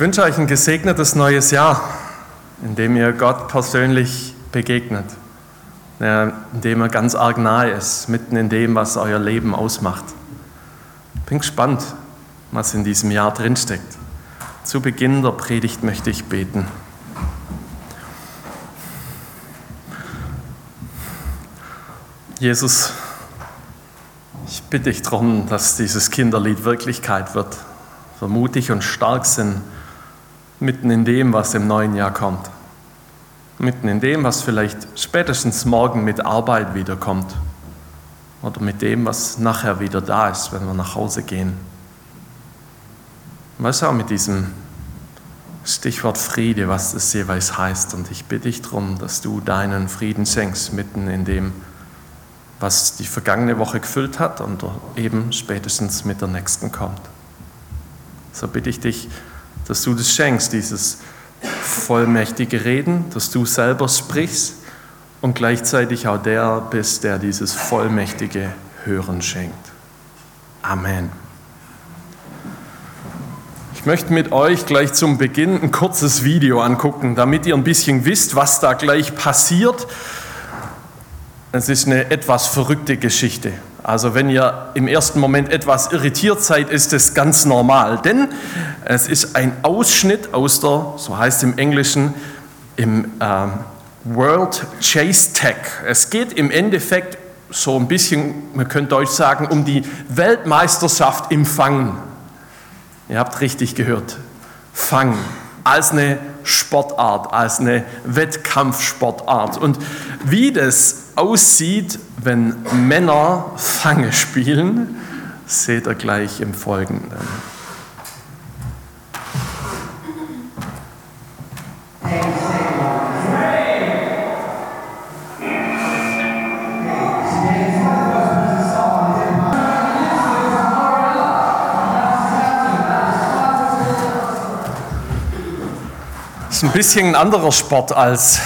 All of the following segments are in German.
wünsche euch ein gesegnetes neues Jahr, in dem ihr Gott persönlich begegnet, in dem er ganz arg nahe ist, mitten in dem, was euer Leben ausmacht. Bin gespannt, was in diesem Jahr drinsteckt. Zu Beginn der Predigt möchte ich beten. Jesus, ich bitte dich darum, dass dieses Kinderlied Wirklichkeit wird, so mutig und stark sind, mitten in dem, was im neuen Jahr kommt, mitten in dem, was vielleicht spätestens morgen mit Arbeit wiederkommt oder mit dem, was nachher wieder da ist, wenn wir nach Hause gehen. Was auch mit diesem Stichwort Friede, was das jeweils heißt. Und ich bitte dich darum, dass du deinen Frieden schenkst, mitten in dem, was die vergangene Woche gefüllt hat und eben spätestens mit der nächsten kommt. So bitte ich dich, dass du das schenkst, dieses vollmächtige Reden, dass du selber sprichst und gleichzeitig auch der bist, der dieses vollmächtige Hören schenkt. Amen. Ich möchte mit euch gleich zum Beginn ein kurzes Video angucken, damit ihr ein bisschen wisst, was da gleich passiert es ist eine etwas verrückte Geschichte. Also wenn ihr im ersten Moment etwas irritiert seid, ist es ganz normal, denn es ist ein Ausschnitt aus der, so heißt es im Englischen, im äh, World Chase Tech. Es geht im Endeffekt so ein bisschen, man könnte Deutsch sagen, um die Weltmeisterschaft im Fangen. Ihr habt richtig gehört, Fangen als eine Sportart, als eine Wettkampfsportart. Und wie das aussieht, wenn Männer Fange spielen, seht ihr gleich im Folgenden. Ist ein bisschen ein anderer Sport als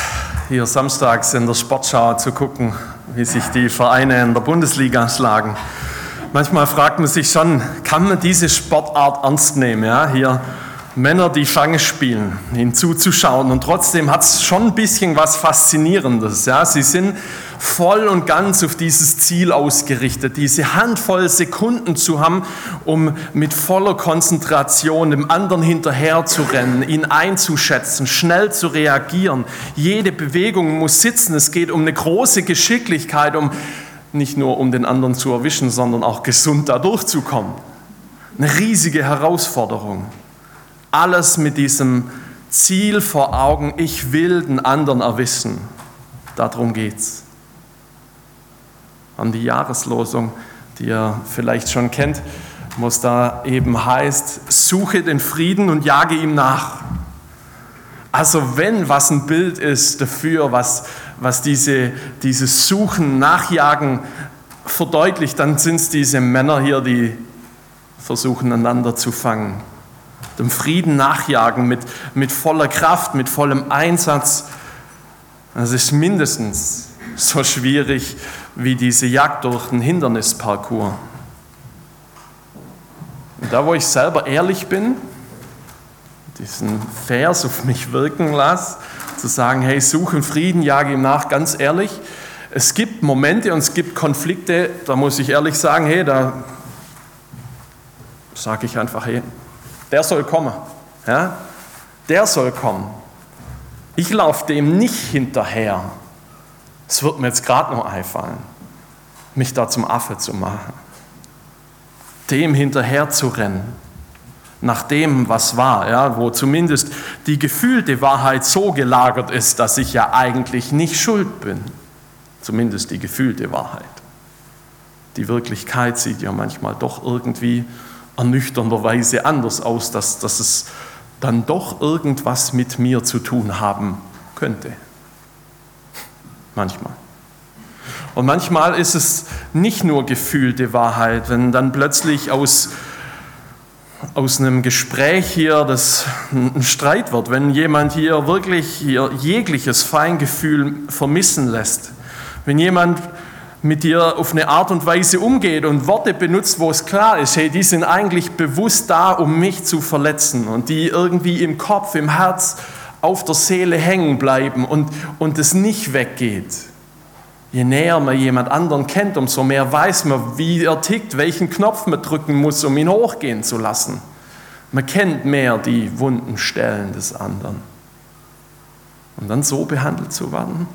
hier samstags in der Sportschau zu gucken, wie sich die Vereine in der Bundesliga schlagen. Manchmal fragt man sich schon, kann man diese Sportart ernst nehmen? Ja, hier Männer, die Fange spielen, ihnen zuzuschauen. Und trotzdem hat es schon ein bisschen was Faszinierendes. Ja? Sie sind voll und ganz auf dieses Ziel ausgerichtet, diese Handvoll Sekunden zu haben, um mit voller Konzentration dem anderen hinterher zu rennen, ihn einzuschätzen, schnell zu reagieren. Jede Bewegung muss sitzen. Es geht um eine große Geschicklichkeit, um nicht nur um den anderen zu erwischen, sondern auch gesund da durchzukommen. Eine riesige Herausforderung. Alles mit diesem Ziel vor Augen, ich will den anderen erwissen. Darum geht's. An die Jahreslosung, die ihr vielleicht schon kennt, wo es da eben heißt, suche den Frieden und jage ihm nach. Also wenn was ein Bild ist dafür, was, was diese, dieses Suchen, Nachjagen verdeutlicht, dann sind es diese Männer hier, die versuchen einander zu fangen dem Frieden nachjagen mit, mit voller Kraft, mit vollem Einsatz. Das ist mindestens so schwierig wie diese Jagd durch den Hindernisparcours. Und da, wo ich selber ehrlich bin, diesen Vers auf mich wirken lasse, zu sagen, hey, suche Frieden, jage ihm nach, ganz ehrlich, es gibt Momente und es gibt Konflikte, da muss ich ehrlich sagen, hey, da sage ich einfach, hey, der soll kommen. Ja? Der soll kommen. Ich laufe dem nicht hinterher. Es wird mir jetzt gerade noch einfallen, mich da zum Affe zu machen. Dem hinterher zu rennen, nach dem, was war, ja, wo zumindest die gefühlte Wahrheit so gelagert ist, dass ich ja eigentlich nicht schuld bin. Zumindest die gefühlte Wahrheit. Die Wirklichkeit sieht ja manchmal doch irgendwie ernüchternderweise anders aus, dass, dass es dann doch irgendwas mit mir zu tun haben könnte. Manchmal. Und manchmal ist es nicht nur gefühlte Wahrheit, wenn dann plötzlich aus, aus einem Gespräch hier das ein Streit wird, wenn jemand hier wirklich hier jegliches Feingefühl vermissen lässt, wenn jemand mit dir auf eine Art und Weise umgeht und Worte benutzt, wo es klar ist, hey, die sind eigentlich bewusst da, um mich zu verletzen und die irgendwie im Kopf, im Herz, auf der Seele hängen bleiben und, und es nicht weggeht. Je näher man jemand anderen kennt, umso mehr weiß man, wie er tickt, welchen Knopf man drücken muss, um ihn hochgehen zu lassen. Man kennt mehr die wunden Stellen des anderen. Und dann so behandelt zu werden,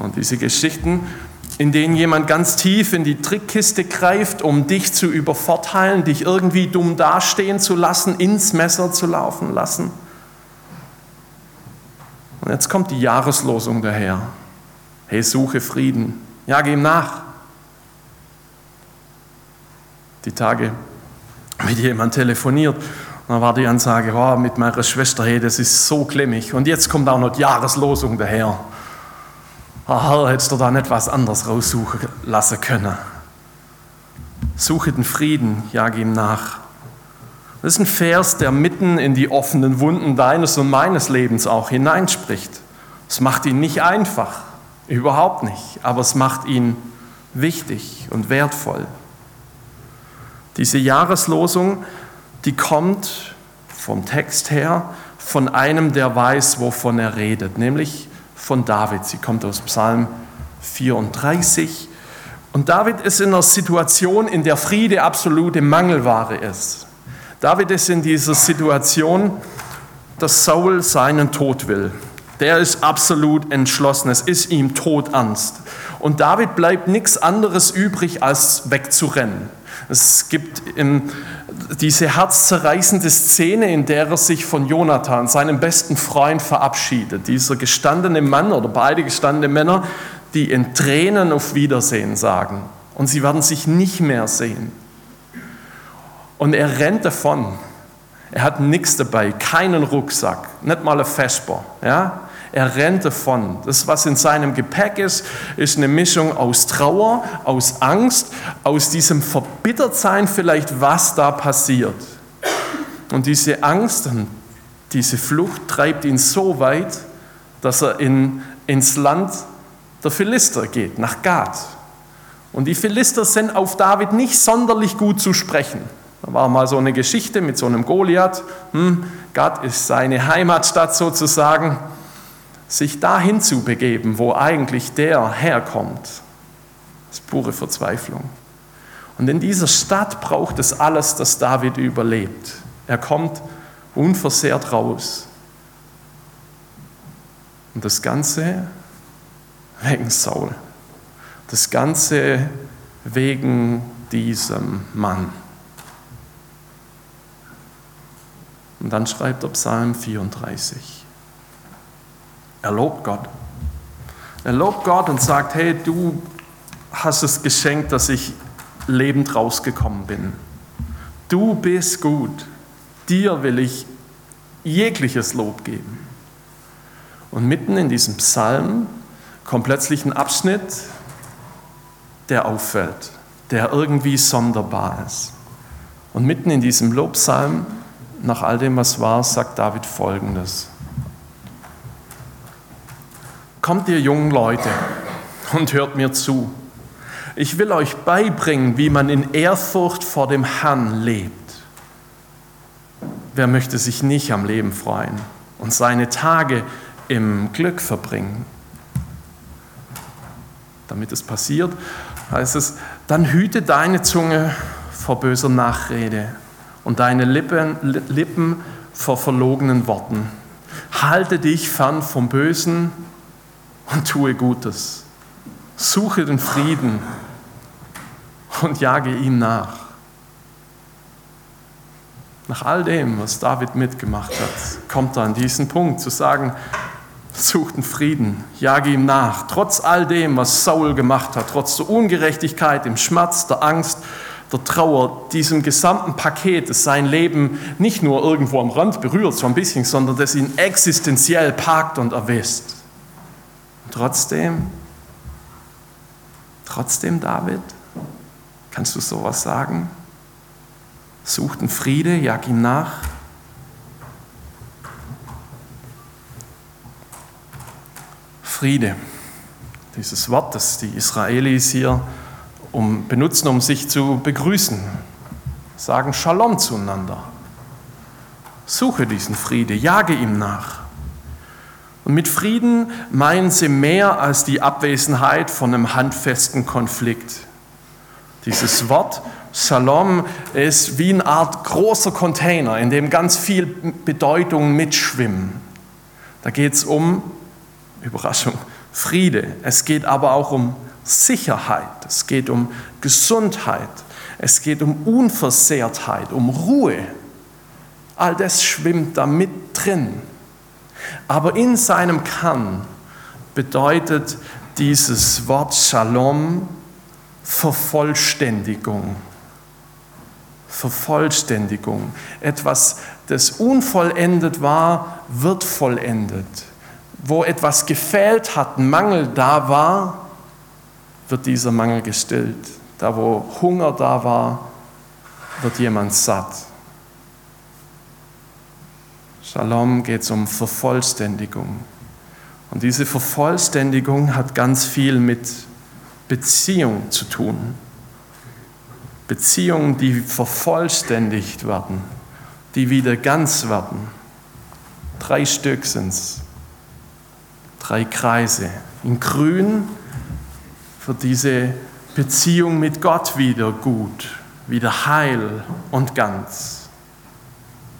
und diese Geschichten, in denen jemand ganz tief in die Trickkiste greift, um dich zu übervorteilen, dich irgendwie dumm dastehen zu lassen, ins Messer zu laufen lassen. Und jetzt kommt die Jahreslosung daher. Hey, suche Frieden. Ja, geh ihm nach. Die Tage mit jemand telefoniert. Und dann war die Ansage, oh, mit meiner Schwester, hey, das ist so klimmig. Und jetzt kommt auch noch die Jahreslosung daher oh Herr, hättest du da nicht was anderes raussuchen lassen können. Suche den Frieden, jag ihm nach. Das ist ein Vers, der mitten in die offenen Wunden deines und meines Lebens auch hineinspricht. Es macht ihn nicht einfach, überhaupt nicht, aber es macht ihn wichtig und wertvoll. Diese Jahreslosung, die kommt vom Text her von einem, der weiß, wovon er redet, nämlich von David. Sie kommt aus Psalm 34. Und David ist in einer Situation, in der Friede absolute Mangelware ist. David ist in dieser Situation, dass Saul seinen Tod will. Der ist absolut entschlossen. Es ist ihm Todangst. Und David bleibt nichts anderes übrig, als wegzurennen. Es gibt diese herzzerreißende Szene, in der er sich von Jonathan, seinem besten Freund, verabschiedet. Dieser gestandene Mann oder beide gestandene Männer, die in Tränen auf Wiedersehen sagen. Und sie werden sich nicht mehr sehen. Und er rennt davon. Er hat nichts dabei, keinen Rucksack, nicht mal ein Vesper. Ja? Er rennt davon. Das, was in seinem Gepäck ist, ist eine Mischung aus Trauer, aus Angst, aus diesem Verbittertsein vielleicht, was da passiert. Und diese Angst diese Flucht treibt ihn so weit, dass er in, ins Land der Philister geht, nach Gad. Und die Philister sind auf David nicht sonderlich gut zu sprechen. Da war mal so eine Geschichte mit so einem Goliath. Hm, Gad ist seine Heimatstadt sozusagen sich dahin zu begeben, wo eigentlich der herkommt, ist pure Verzweiflung. Und in dieser Stadt braucht es alles, dass David überlebt. Er kommt unversehrt raus. Und das Ganze wegen Saul. Das Ganze wegen diesem Mann. Und dann schreibt er Psalm 34. Er lobt Gott. Er lobt Gott und sagt, hey, du hast es geschenkt, dass ich lebend rausgekommen bin. Du bist gut. Dir will ich jegliches Lob geben. Und mitten in diesem Psalm kommt plötzlich ein Abschnitt, der auffällt, der irgendwie sonderbar ist. Und mitten in diesem Lobpsalm, nach all dem, was war, sagt David Folgendes. Kommt ihr jungen Leute und hört mir zu. Ich will euch beibringen, wie man in Ehrfurcht vor dem Herrn lebt. Wer möchte sich nicht am Leben freuen und seine Tage im Glück verbringen? Damit es passiert, heißt es, dann hüte deine Zunge vor böser Nachrede und deine Lippen, Lippen vor verlogenen Worten. Halte dich fern vom Bösen und tue Gutes. Suche den Frieden und jage ihm nach. Nach all dem, was David mitgemacht hat, kommt er an diesen Punkt zu sagen, such den Frieden, jage ihm nach. Trotz all dem, was Saul gemacht hat, trotz der Ungerechtigkeit, dem Schmerz, der Angst, der Trauer, diesem gesamten Paket, das sein Leben nicht nur irgendwo am Rand berührt, so ein bisschen, sondern das ihn existenziell packt und erwisst. Trotzdem, trotzdem David, kannst du sowas sagen? Such den Friede, jag ihm nach. Friede. Dieses Wort, das die Israelis hier um, benutzen, um sich zu begrüßen, sagen Shalom zueinander. Suche diesen Friede, jage ihm nach. Und mit Frieden meinen sie mehr als die Abwesenheit von einem handfesten Konflikt. Dieses Wort Shalom ist wie eine Art großer Container, in dem ganz viel Bedeutung mitschwimmen. Da geht es um, Überraschung, Friede. Es geht aber auch um Sicherheit. Es geht um Gesundheit. Es geht um Unversehrtheit, um Ruhe. All das schwimmt da mit drin. Aber in seinem Kern bedeutet dieses Wort Shalom Vervollständigung. Vervollständigung. Etwas, das unvollendet war, wird vollendet. Wo etwas gefehlt hat, Mangel da war, wird dieser Mangel gestillt. Da, wo Hunger da war, wird jemand satt. Shalom geht es um Vervollständigung. Und diese Vervollständigung hat ganz viel mit Beziehung zu tun. Beziehungen, die vervollständigt werden, die wieder ganz werden. Drei Stück sind es. Drei Kreise. In grün wird diese Beziehung mit Gott wieder gut, wieder heil und ganz.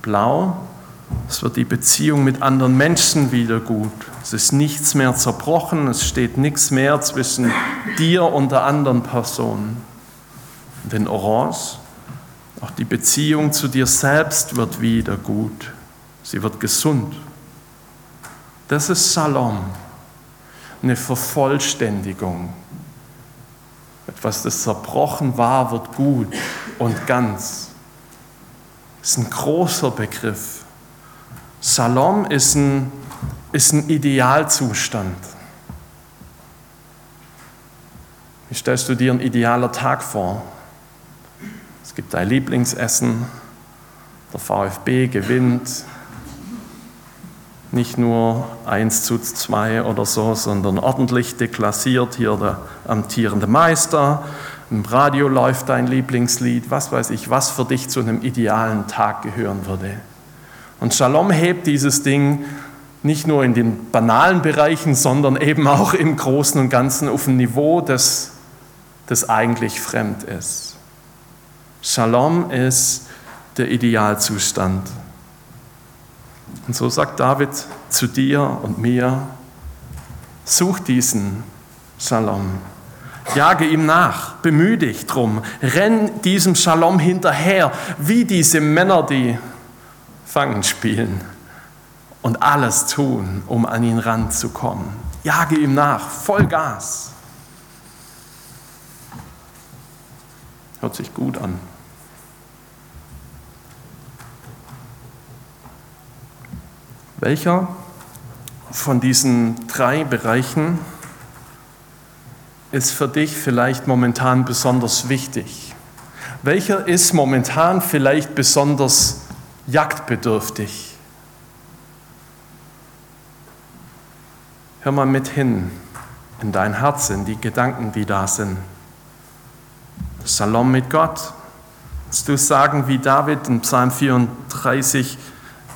Blau es wird die Beziehung mit anderen Menschen wieder gut. Es ist nichts mehr zerbrochen, es steht nichts mehr zwischen dir und der anderen Person. Und in Orange, auch die Beziehung zu dir selbst wird wieder gut. Sie wird gesund. Das ist Shalom, eine Vervollständigung. Etwas, das zerbrochen war, wird gut und ganz. Das ist ein großer Begriff. Salom ist ein, ist ein Idealzustand. Wie stellst du dir ein idealer Tag vor? Es gibt dein Lieblingsessen, der VfB gewinnt, nicht nur 1 zu 2 oder so, sondern ordentlich deklassiert, hier der amtierende Meister, im Radio läuft dein Lieblingslied, was weiß ich, was für dich zu einem idealen Tag gehören würde. Und Shalom hebt dieses Ding nicht nur in den banalen Bereichen, sondern eben auch im Großen und Ganzen auf ein Niveau, das, das eigentlich fremd ist. Shalom ist der Idealzustand. Und so sagt David zu dir und mir, such diesen Shalom. Jage ihm nach, bemühe dich drum, renn diesem Shalom hinterher, wie diese Männer, die Fangen spielen und alles tun, um an ihn ranzukommen. Jage ihm nach, voll Gas. Hört sich gut an. Welcher von diesen drei Bereichen ist für dich vielleicht momentan besonders wichtig? Welcher ist momentan vielleicht besonders wichtig? Jagdbedürftig. Hör mal mit hin in dein Herz, in die Gedanken, die da sind. Shalom mit Gott. Willst du sagen wie David in Psalm 34,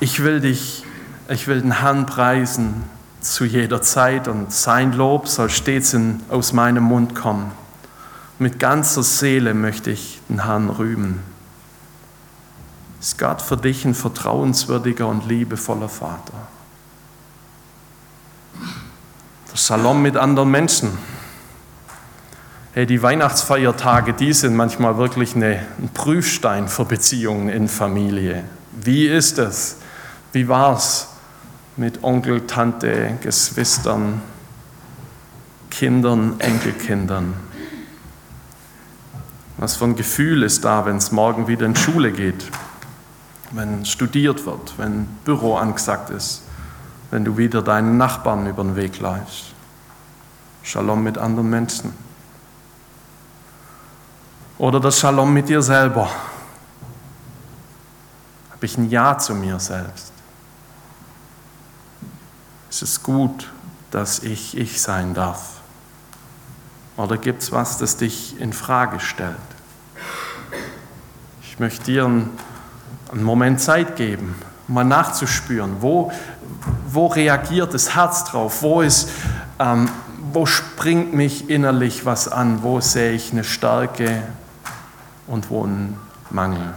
ich will dich, ich will den Herrn preisen zu jeder Zeit und sein Lob soll stets in, aus meinem Mund kommen. Mit ganzer Seele möchte ich den Herrn rühmen. Ist Gott für dich ein vertrauenswürdiger und liebevoller Vater? Der Shalom mit anderen Menschen. Hey, die Weihnachtsfeiertage, die sind manchmal wirklich eine, ein Prüfstein für Beziehungen in Familie. Wie ist es? Wie war es mit Onkel, Tante, Geschwistern, Kindern, Enkelkindern? Was für ein Gefühl ist da, wenn es morgen wieder in Schule geht? Wenn studiert wird, wenn Büro angesagt ist, wenn du wieder deinen Nachbarn über den Weg läufst. Shalom mit anderen Menschen. Oder das Shalom mit dir selber. Habe ich ein Ja zu mir selbst? Ist es gut, dass ich ich sein darf? Oder gibt es was, das dich in Frage stellt? Ich möchte dir einen, einen Moment Zeit geben, mal nachzuspüren, wo, wo reagiert das Herz drauf, wo, ist, ähm, wo springt mich innerlich was an, wo sehe ich eine Stärke und wo einen Mangel.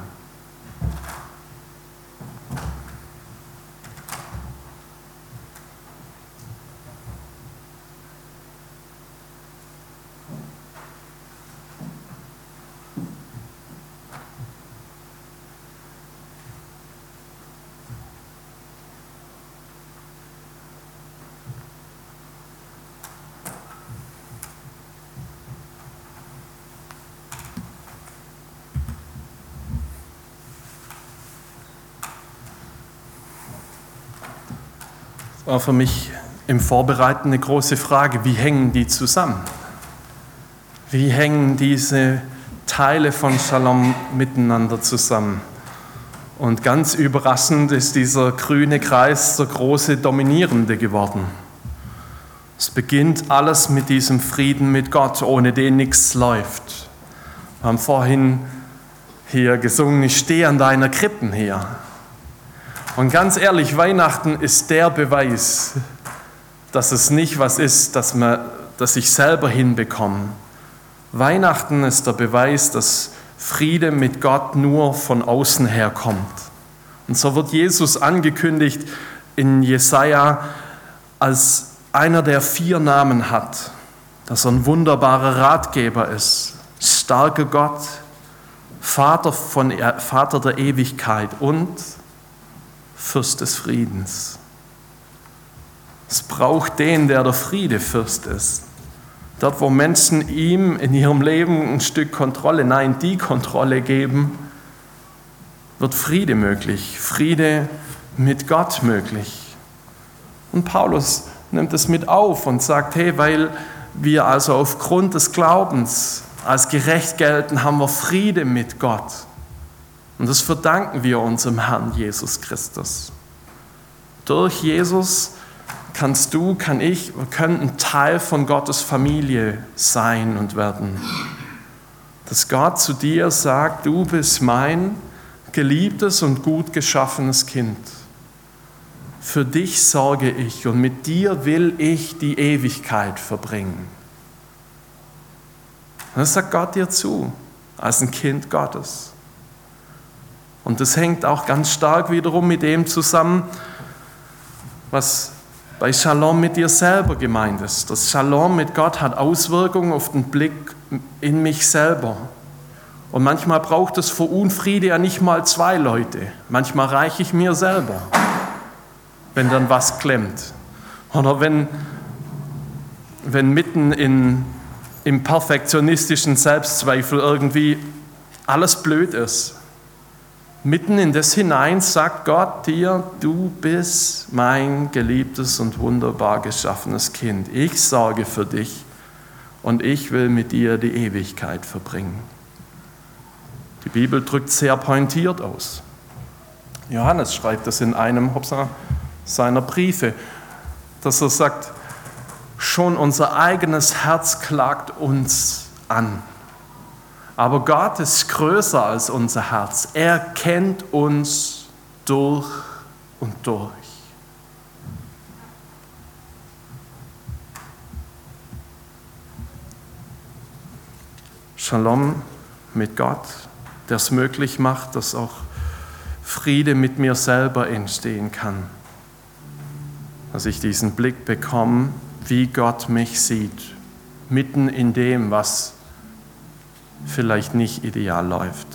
War für mich im Vorbereiten eine große Frage, wie hängen die zusammen? Wie hängen diese Teile von Shalom miteinander zusammen? Und ganz überraschend ist dieser grüne Kreis der große Dominierende geworden. Es beginnt alles mit diesem Frieden mit Gott, ohne den nichts läuft. Wir haben vorhin hier gesungen, ich stehe an deiner Krippen hier. Und ganz ehrlich, Weihnachten ist der Beweis, dass es nicht was ist, das, man, das ich selber hinbekomme. Weihnachten ist der Beweis, dass Friede mit Gott nur von außen her kommt. Und so wird Jesus angekündigt in Jesaja als einer, der vier Namen hat, dass er ein wunderbarer Ratgeber ist, starker Gott, Vater, von, Vater der Ewigkeit und Fürst des Friedens. Es braucht den, der der Friedefürst ist. Dort, wo Menschen ihm in ihrem Leben ein Stück Kontrolle, nein, die Kontrolle geben, wird Friede möglich, Friede mit Gott möglich. Und Paulus nimmt es mit auf und sagt, hey, weil wir also aufgrund des Glaubens als gerecht gelten, haben wir Friede mit Gott. Und das verdanken wir unserem Herrn Jesus Christus. Durch Jesus kannst du, kann ich, wir können ein Teil von Gottes Familie sein und werden. Dass Gott zu dir sagt, du bist mein geliebtes und gut geschaffenes Kind. Für dich sorge ich und mit dir will ich die Ewigkeit verbringen. Das sagt Gott dir zu, als ein Kind Gottes. Und das hängt auch ganz stark wiederum mit dem zusammen, was bei Shalom mit dir selber gemeint ist. Das Shalom mit Gott hat Auswirkungen auf den Blick in mich selber. Und manchmal braucht es vor Unfriede ja nicht mal zwei Leute. Manchmal reiche ich mir selber, wenn dann was klemmt. Oder wenn, wenn mitten in, im perfektionistischen Selbstzweifel irgendwie alles blöd ist Mitten in das hinein sagt Gott dir, du bist mein geliebtes und wunderbar geschaffenes Kind. Ich sorge für dich und ich will mit dir die Ewigkeit verbringen. Die Bibel drückt sehr pointiert aus. Johannes schreibt das in einem seiner Briefe, dass er sagt, schon unser eigenes Herz klagt uns an. Aber Gott ist größer als unser Herz. Er kennt uns durch und durch. Shalom mit Gott, der es möglich macht, dass auch Friede mit mir selber entstehen kann. Dass ich diesen Blick bekomme, wie Gott mich sieht, mitten in dem, was vielleicht nicht ideal läuft.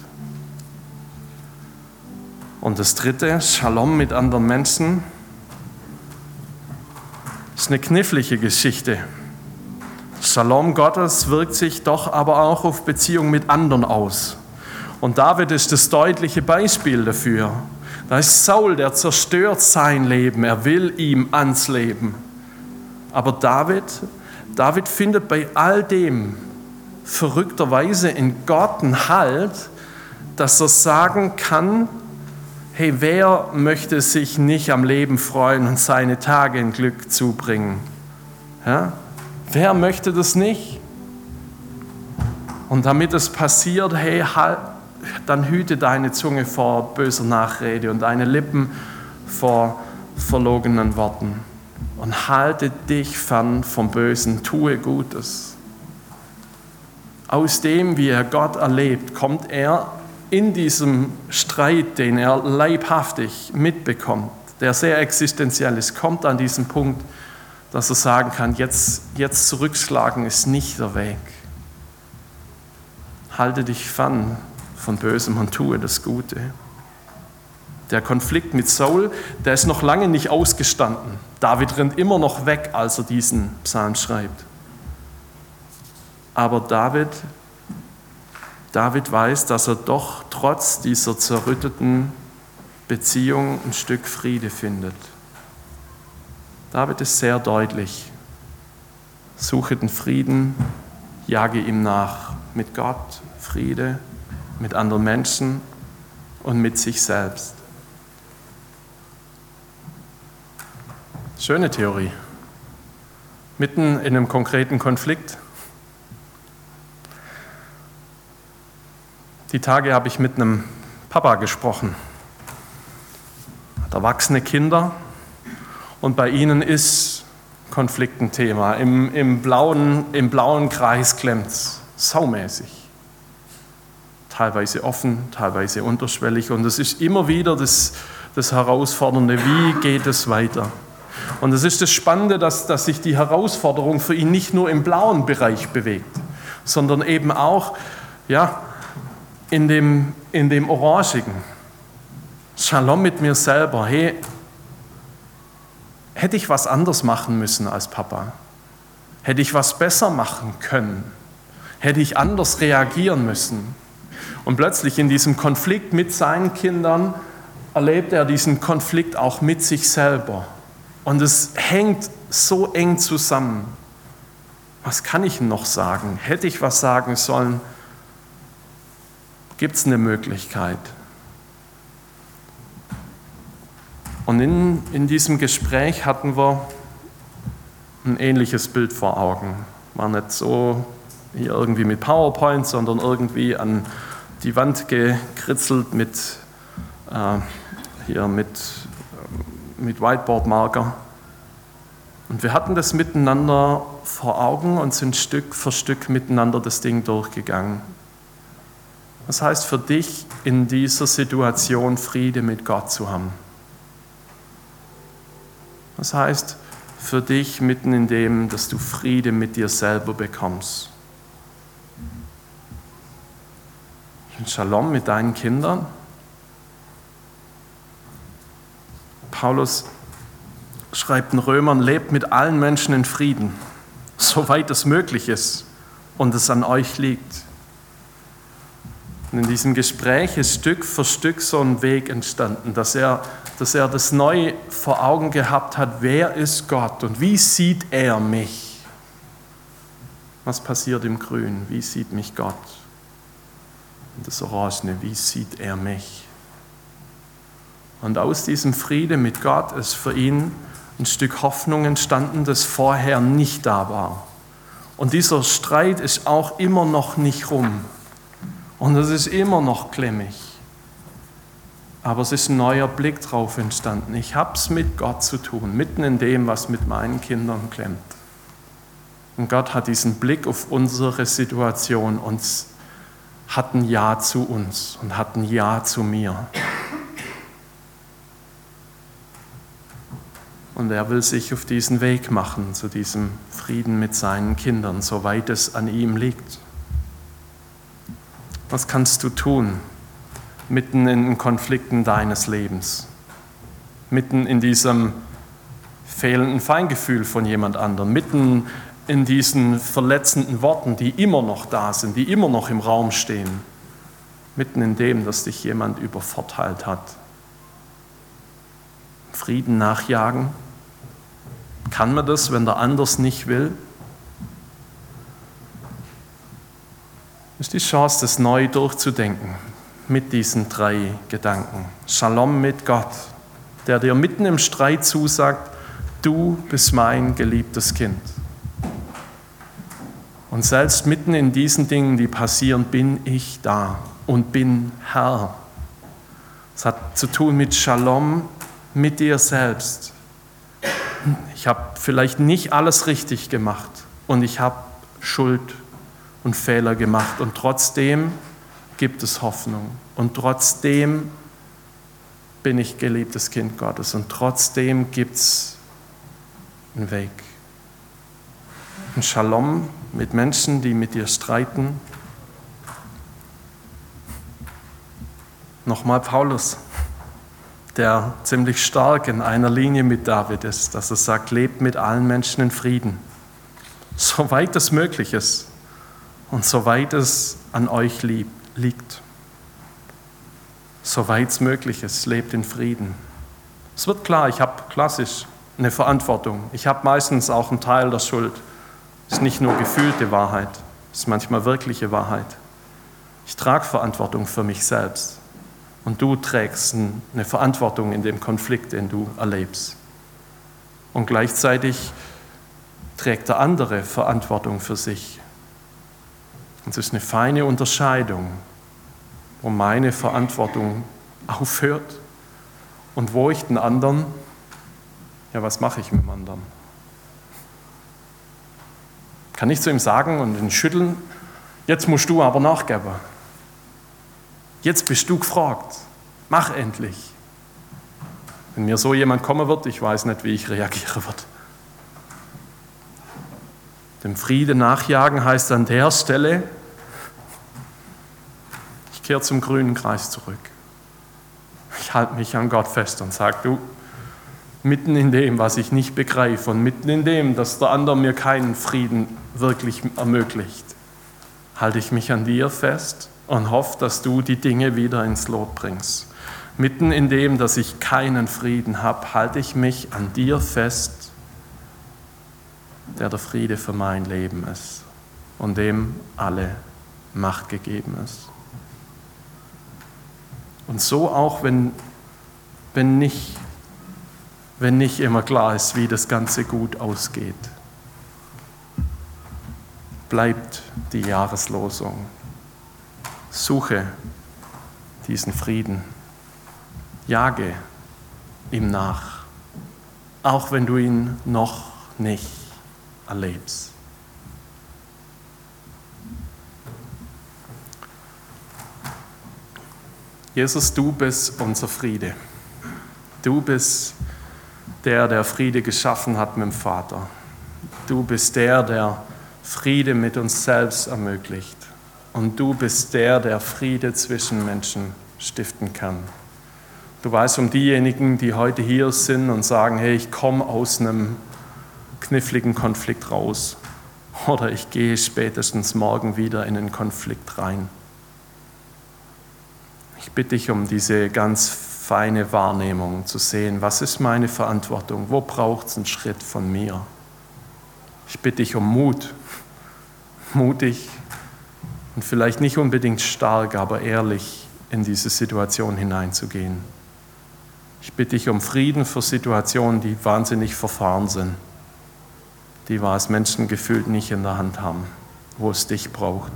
Und das dritte, Shalom mit anderen Menschen, ist eine knifflige Geschichte. Shalom Gottes wirkt sich doch aber auch auf Beziehungen mit anderen aus. Und David ist das deutliche Beispiel dafür. Da ist Saul, der zerstört sein Leben, er will ihm ans Leben. Aber David, David findet bei all dem verrückterweise in Gott einen Halt, dass er sagen kann, hey, wer möchte sich nicht am Leben freuen und seine Tage in Glück zubringen? Ja? Wer möchte das nicht? Und damit es passiert, hey, halt, dann hüte deine Zunge vor böser Nachrede und deine Lippen vor verlogenen Worten. Und halte dich fern vom Bösen, tue Gutes. Aus dem, wie er Gott erlebt, kommt er in diesem Streit, den er leibhaftig mitbekommt, der sehr existenziell ist, kommt an diesen Punkt, dass er sagen kann, jetzt, jetzt zurückschlagen ist nicht der Weg. Halte dich fern von Bösem und tue das Gute. Der Konflikt mit Saul, der ist noch lange nicht ausgestanden. David rennt immer noch weg, als er diesen Psalm schreibt. Aber David, David weiß, dass er doch trotz dieser zerrütteten Beziehung ein Stück Friede findet. David ist sehr deutlich. Suche den Frieden, jage ihm nach mit Gott, Friede, mit anderen Menschen und mit sich selbst. Schöne Theorie. Mitten in einem konkreten Konflikt. Die Tage habe ich mit einem Papa gesprochen. Hat erwachsene Kinder und bei ihnen ist Konflikt ein Thema. Im, im, blauen, im blauen Kreis klemmt es saumäßig teilweise offen, teilweise unterschwellig. Und es ist immer wieder das, das Herausfordernde, wie geht es weiter? Und es ist das Spannende, dass, dass sich die Herausforderung für ihn nicht nur im blauen Bereich bewegt, sondern eben auch ja, in, dem, in dem orangigen. Shalom mit mir selber. Hey, hätte ich was anders machen müssen als Papa? Hätte ich was besser machen können? Hätte ich anders reagieren müssen? Und plötzlich in diesem Konflikt mit seinen Kindern erlebt er diesen Konflikt auch mit sich selber. Und es hängt so eng zusammen. Was kann ich noch sagen? Hätte ich was sagen sollen? Gibt es eine Möglichkeit? Und in, in diesem Gespräch hatten wir ein ähnliches Bild vor Augen. War nicht so hier irgendwie mit PowerPoint, sondern irgendwie an die Wand gekritzelt mit, äh, hier mit, mit Whiteboard-Marker. Und wir hatten das miteinander vor Augen und sind Stück für Stück miteinander das Ding durchgegangen. Das heißt für dich in dieser Situation Friede mit Gott zu haben. Das heißt für dich mitten in dem, dass du Friede mit dir selber bekommst. Shalom mit deinen Kindern. Paulus schreibt den Römern, lebt mit allen Menschen in Frieden, soweit es möglich ist und es an euch liegt. Und in diesem Gespräch ist Stück für Stück so ein Weg entstanden, dass er, dass er das neu vor Augen gehabt hat, wer ist Gott und wie sieht er mich? Was passiert im Grün? Wie sieht mich Gott? das Orangene, wie sieht er mich? Und aus diesem Friede mit Gott ist für ihn ein Stück Hoffnung entstanden, das vorher nicht da war. Und dieser Streit ist auch immer noch nicht rum. Und es ist immer noch klemmig. Aber es ist ein neuer Blick drauf entstanden. Ich habe es mit Gott zu tun, mitten in dem, was mit meinen Kindern klemmt. Und Gott hat diesen Blick auf unsere Situation uns hat ein Ja zu uns und hat ein Ja zu mir. Und er will sich auf diesen Weg machen, zu diesem Frieden mit seinen Kindern, soweit es an ihm liegt. Was kannst du tun mitten in den Konflikten deines Lebens? Mitten in diesem fehlenden Feingefühl von jemand anderem, mitten in diesen verletzenden Worten, die immer noch da sind, die immer noch im Raum stehen, mitten in dem, dass dich jemand übervorteilt hat. Frieden nachjagen? Kann man das, wenn der anders nicht will? Ist die Chance, das neu durchzudenken mit diesen drei Gedanken. Shalom mit Gott, der dir mitten im Streit zusagt, du bist mein geliebtes Kind. Und selbst mitten in diesen Dingen, die passieren, bin ich da und bin Herr. Es hat zu tun mit Shalom mit dir selbst. Ich habe vielleicht nicht alles richtig gemacht und ich habe Schuld und Fehler gemacht. Und trotzdem gibt es Hoffnung. Und trotzdem bin ich geliebtes Kind Gottes. Und trotzdem gibt es einen Weg. Ein Shalom mit Menschen, die mit dir streiten. Nochmal Paulus, der ziemlich stark in einer Linie mit David ist, dass er sagt, lebt mit allen Menschen in Frieden, soweit es möglich ist und soweit es an euch liegt. Soweit es möglich ist, lebt in Frieden. Es wird klar, ich habe klassisch eine Verantwortung. Ich habe meistens auch einen Teil der Schuld. Es ist nicht nur gefühlte Wahrheit, es ist manchmal wirkliche Wahrheit. Ich trage Verantwortung für mich selbst. Und du trägst eine Verantwortung in dem Konflikt, den du erlebst. Und gleichzeitig trägt der andere Verantwortung für sich. Und es ist eine feine Unterscheidung, wo meine Verantwortung aufhört und wo ich den anderen, ja, was mache ich mit dem anderen? Kann ich zu ihm sagen und ihn schütteln, jetzt musst du aber nachgeben. Jetzt bist du gefragt. Mach endlich. Wenn mir so jemand kommen wird, ich weiß nicht, wie ich reagieren wird. Dem Friede nachjagen heißt an der Stelle, ich kehre zum grünen Kreis zurück. Ich halte mich an Gott fest und sage, du, mitten in dem, was ich nicht begreife und mitten in dem, dass der andere mir keinen Frieden wirklich ermöglicht, halte ich mich an dir fest und hoffe, dass du die Dinge wieder ins Lot bringst. Mitten in dem, dass ich keinen Frieden habe, halte ich mich an dir fest, der der Friede für mein Leben ist und dem alle Macht gegeben ist. Und so auch, wenn, wenn, nicht, wenn nicht immer klar ist, wie das Ganze gut ausgeht, bleibt die Jahreslosung. Suche diesen Frieden. Jage ihm nach, auch wenn du ihn noch nicht erlebst. Jesus, du bist unser Friede. Du bist der, der Friede geschaffen hat mit dem Vater. Du bist der, der Friede mit uns selbst ermöglicht. Und du bist der, der Friede zwischen Menschen stiften kann. Du weißt um diejenigen, die heute hier sind und sagen, hey, ich komme aus einem kniffligen Konflikt raus oder ich gehe spätestens morgen wieder in einen Konflikt rein. Ich bitte dich um diese ganz feine Wahrnehmung zu sehen, was ist meine Verantwortung, wo braucht es einen Schritt von mir. Ich bitte dich um Mut, mutig und vielleicht nicht unbedingt stark, aber ehrlich in diese Situation hineinzugehen. Ich bitte dich um Frieden für Situationen, die wahnsinnig verfahren sind, die wir als Menschen gefühlt nicht in der Hand haben, wo es dich braucht,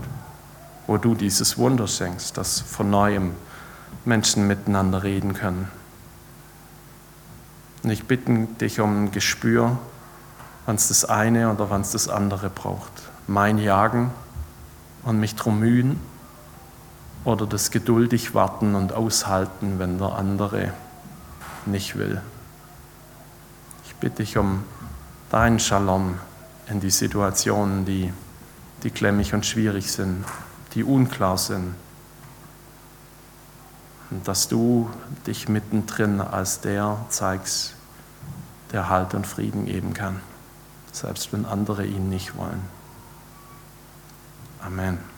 wo du dieses Wunder schenkst, dass von neuem Menschen miteinander reden können. Und ich bitte dich um ein Gespür, wann es das eine oder wann es das andere braucht. Mein Jagen und mich drum mühen oder das geduldig warten und aushalten, wenn der andere nicht will. Ich bitte dich um deinen Shalom in die Situationen, die, die klemmig und schwierig sind, die unklar sind. Und dass du dich mittendrin als der zeigst, der Halt und Frieden geben kann, selbst wenn andere ihn nicht wollen. Amen.